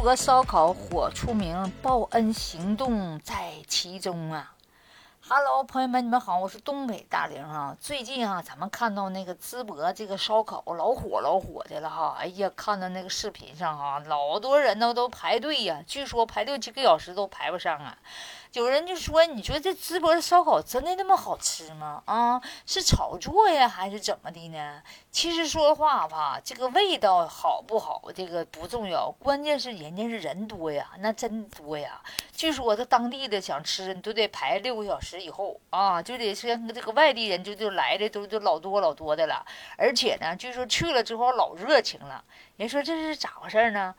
淄博烧烤火出名，报恩行动在其中啊哈喽朋友们，你们好，我是东北大玲啊。最近啊，咱们看到那个淄博这个烧烤老火老火的了哈。哎呀，看到那个视频上啊，老多人呢都排队呀，据说排六七个小时都排不上啊。有人就说：“你说这淄博的烧烤真的那么好吃吗？啊，是炒作呀，还是怎么的呢？”其实说话吧，这个味道好不好，这个不重要，关键是人家是人多呀，那真多呀。据说这当地的想吃，你都得排六个小时以后啊，就得是这个外地人就就来的都都老多老多的了。而且呢，据说去了之后老热情了。人说这是咋回事呢？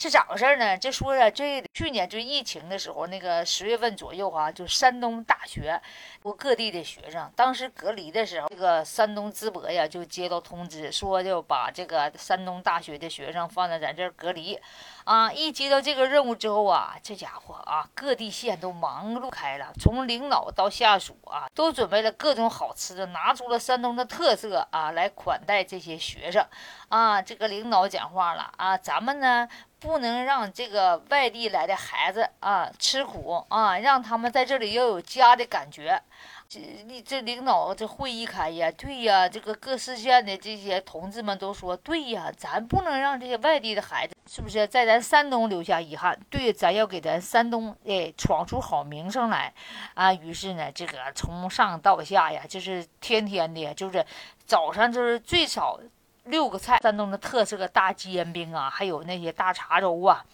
是咋回事呢？这说啊，这去年就疫情的时候，那个十月份左右哈，就山东大学，我各地的学生，当时隔离的时候，这个山东淄博呀，就接到通知，说就把这个山东大学的学生放在咱这儿隔离。啊，一接到这个任务之后啊，这家伙啊，各地县都忙碌开了，从领导到下属啊，都准备了各种好吃的，拿出了山东的特色啊，来款待这些学生。啊，这个领导讲话了啊，咱们呢。不能让这个外地来的孩子啊吃苦啊，让他们在这里要有家的感觉。这这领导这会议开呀，对呀，这个各市县的这些同志们都说，对呀，咱不能让这些外地的孩子是不是在咱山东留下遗憾？对，咱要给咱山东哎闯出好名声来啊。于是呢，这个从上到下呀，就是天天的，就是早上就是最少。六个菜，山东的特色大煎饼啊，还有那些大碴粥啊，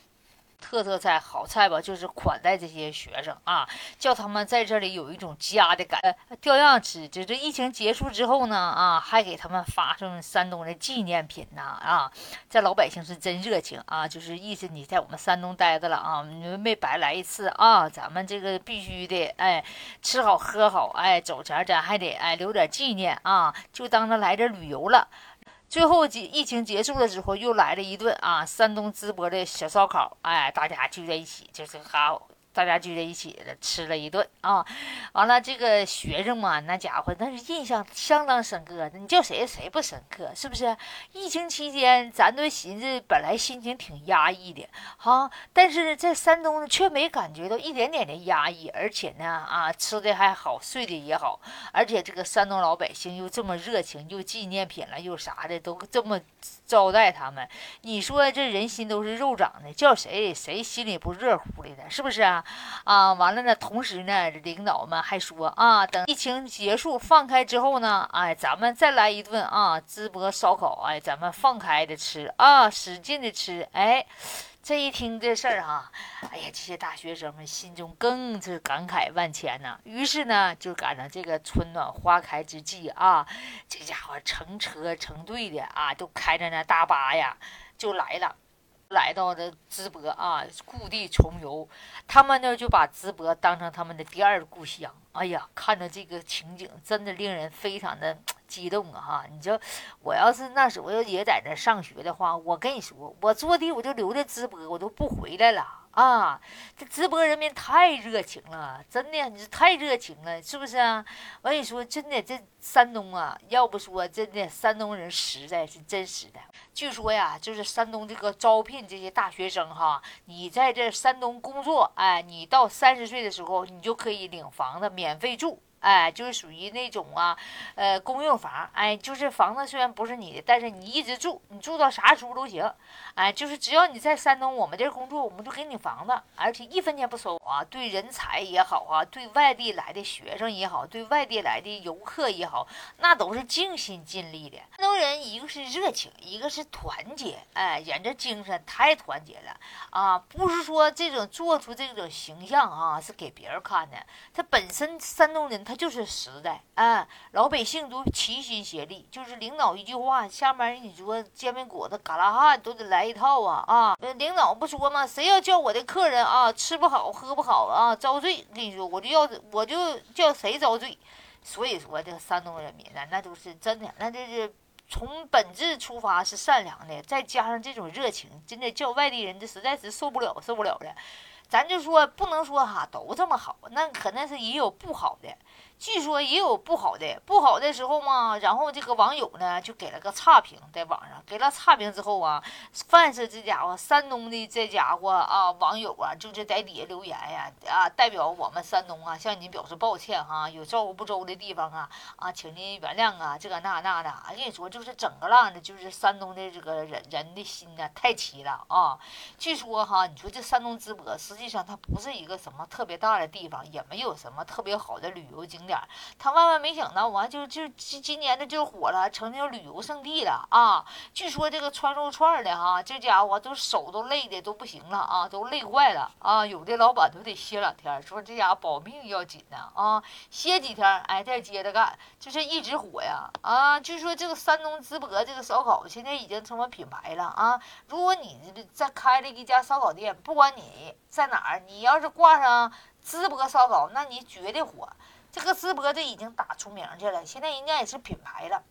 特色菜好菜吧，就是款待这些学生啊，叫他们在这里有一种家的感，觉。调样吃。这这疫情结束之后呢，啊，还给他们发送山东的纪念品呢，啊，这老百姓是真热情啊，就是意思你在我们山东待着了啊，你们没白来一次啊，咱们这个必须的，哎，吃好喝好，哎，走前咱还得哎留点纪念啊，就当着来这旅游了。最后，疫疫情结束了之后，又来了一顿啊，山东淄博的小烧烤，哎，大家聚在一起，就是好。大家聚在一起，吃了一顿啊，完了这个学生嘛，那家伙那是印象相当深刻。你叫谁谁不深刻？是不是？疫情期间，咱都寻思本来心情挺压抑的，哈，但是在山东却没感觉到一点点的压抑，而且呢，啊，吃的还好，睡的也好，而且这个山东老百姓又这么热情，又纪念品了，又啥的都这么招待他们。你说这人心都是肉长的，叫谁谁心里不热乎的呢？是不是啊？啊，完了呢！同时呢，领导们还说啊，等疫情结束放开之后呢，哎，咱们再来一顿啊，淄博烧烤，哎，咱们放开的吃啊，使劲的吃，哎，这一听这事儿哈，哎呀，这些大学生们心中更是感慨万千呐。于是呢，就赶上这个春暖花开之际啊，这家伙成车成队的啊，都开着那大巴呀，就来了。来到这淄博啊，故地重游，他们呢就把淄博当成他们的第二故乡。哎呀，看着这个情景，真的令人非常的激动啊！哈，你说我要是那时候也在那上学的话，我跟你说，我坐地我就留在淄博，我都不回来了。啊，这直播人民太热情了，真的，你太热情了，是不是啊？我跟你说，真的，这山东啊，要不说真的，山东人实在是真实的。据说呀，就是山东这个招聘这些大学生哈，你在这山东工作，哎，你到三十岁的时候，你就可以领房子免费住。哎，就是属于那种啊，呃，公用房。哎，就是房子虽然不是你的，但是你一直住，你住到啥时候都行。哎，就是只要你在山东我们这工作，我们就给你房子，而且一分钱不收啊。对人才也好啊，对外地来的学生也好，对外地来的游客也好，那都是尽心尽力的。山东人一个是热情，一个是团结。哎，人这精神太团结了啊！不是说这种做出这种形象啊，是给别人看的。他本身山东人他。就是实在啊，老百姓都齐心协力，就是领导一句话，下面你说煎饼果子、嘎啦哈都得来一套啊啊！领导不说吗？谁要叫我的客人啊吃不好喝不好啊遭罪，跟你说我就要我就叫谁遭罪。所以说这山东人民呢，那都是真的，那这是从本质出发是善良的，再加上这种热情，真的叫外地人这实在是受不了受不了了。咱就说不能说哈都这么好，那肯定是也有不好的。据说也有不好的，不好的时候嘛，然后这个网友呢就给了个差评，在网上给了差评之后啊，凡是这家伙山东的这家伙啊，网友啊，就是在底下留言呀，啊，代表我们山东啊，向您表示抱歉哈，有照顾不周的地方啊，啊，请您原谅啊，这个那那的，我跟你说，就是整个浪的，就是山东的这个人人的心呐，太齐了啊。据说哈，你说这山东淄博，实际上它不是一个什么特别大的地方，也没有什么特别好的旅游景点。他万万没想到，完就就今今年的就火了，成了旅游胜地了啊！据说这个穿肉串的哈，这家伙都手都累的都不行了啊，都累坏了啊！有的老板都得歇两天，说这家保命要紧呢啊，歇几天哎再接着干，就是一直火呀啊！据说这个山东淄博这个烧烤现在已经成为品牌了啊！如果你再开了一家烧烤店，不管你在哪儿，你要是挂上淄博烧烤，那你绝对火。这个淄博这已经打出名去了，现在人家也是品牌了。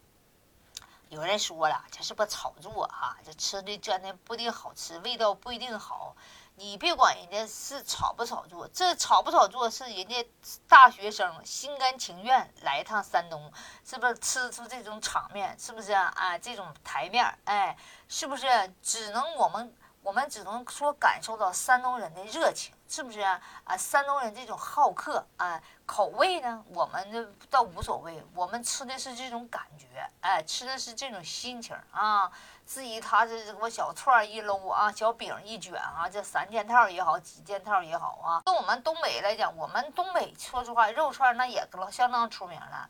有人说了，这是不炒作哈？这吃的真的不一定好吃，味道不一定好。你别管人家是炒不炒作，这炒不炒作是人家大学生心甘情愿来一趟山东，是不是吃出这种场面？是不是啊？这种台面，哎，是不是？只能我们。我们只能说感受到山东人的热情，是不是啊？山东人这种好客啊，口味呢，我们倒无所谓，我们吃的是这种感觉，哎，吃的是这种心情啊。至于他这什么小串一搂啊，小饼一卷啊，这三件套也好，几件套也好啊。跟我们东北来讲，我们东北说实话，肉串那也相当出名了。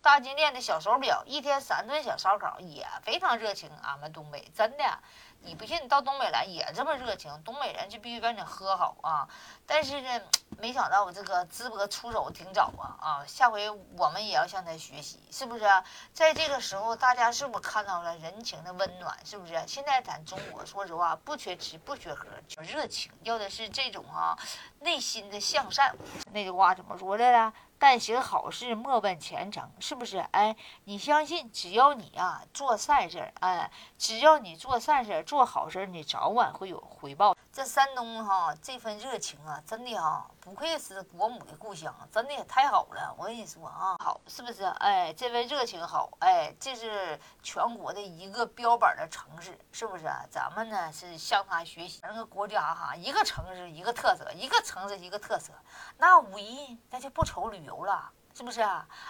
大金链的小手表，一天三顿小烧烤也非常热情。俺们东北真的。你不信，你到东北来也这么热情。东北人就必须跟你喝好啊！但是呢，没想到我这个淄博出手挺早啊啊！下回我们也要向他学习，是不是？在这个时候，大家是不是看到了人情的温暖？是不是？现在咱中国说实话，不缺吃，不缺喝，就热情，要的是这种啊，内心的向善。那句话怎么说来着？但行好事，莫问前程，是不是？哎，你相信，只要你啊做善事儿，哎，只要你做善事儿、做好事，你早晚会有回报。这山东哈这份热情啊，真的哈不愧是国母的故乡，真的也太好了。我跟你说啊，好是不是？哎，这份热情好，哎，这是全国的一个标板的城市，是不是？咱们呢是向他学习。那个国家哈，一个城市一个特色，一个城市一个特色，那五一那就不愁旅游了，是不是？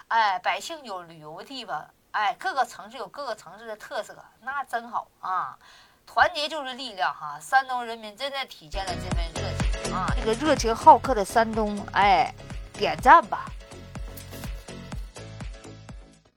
哎，百姓有旅游的地方，哎，各个城市有各个城市的特色，那真好啊。团结就是力量哈！山东人民真的体现了这份热情啊！这个热情好客的山东，哎，点赞吧！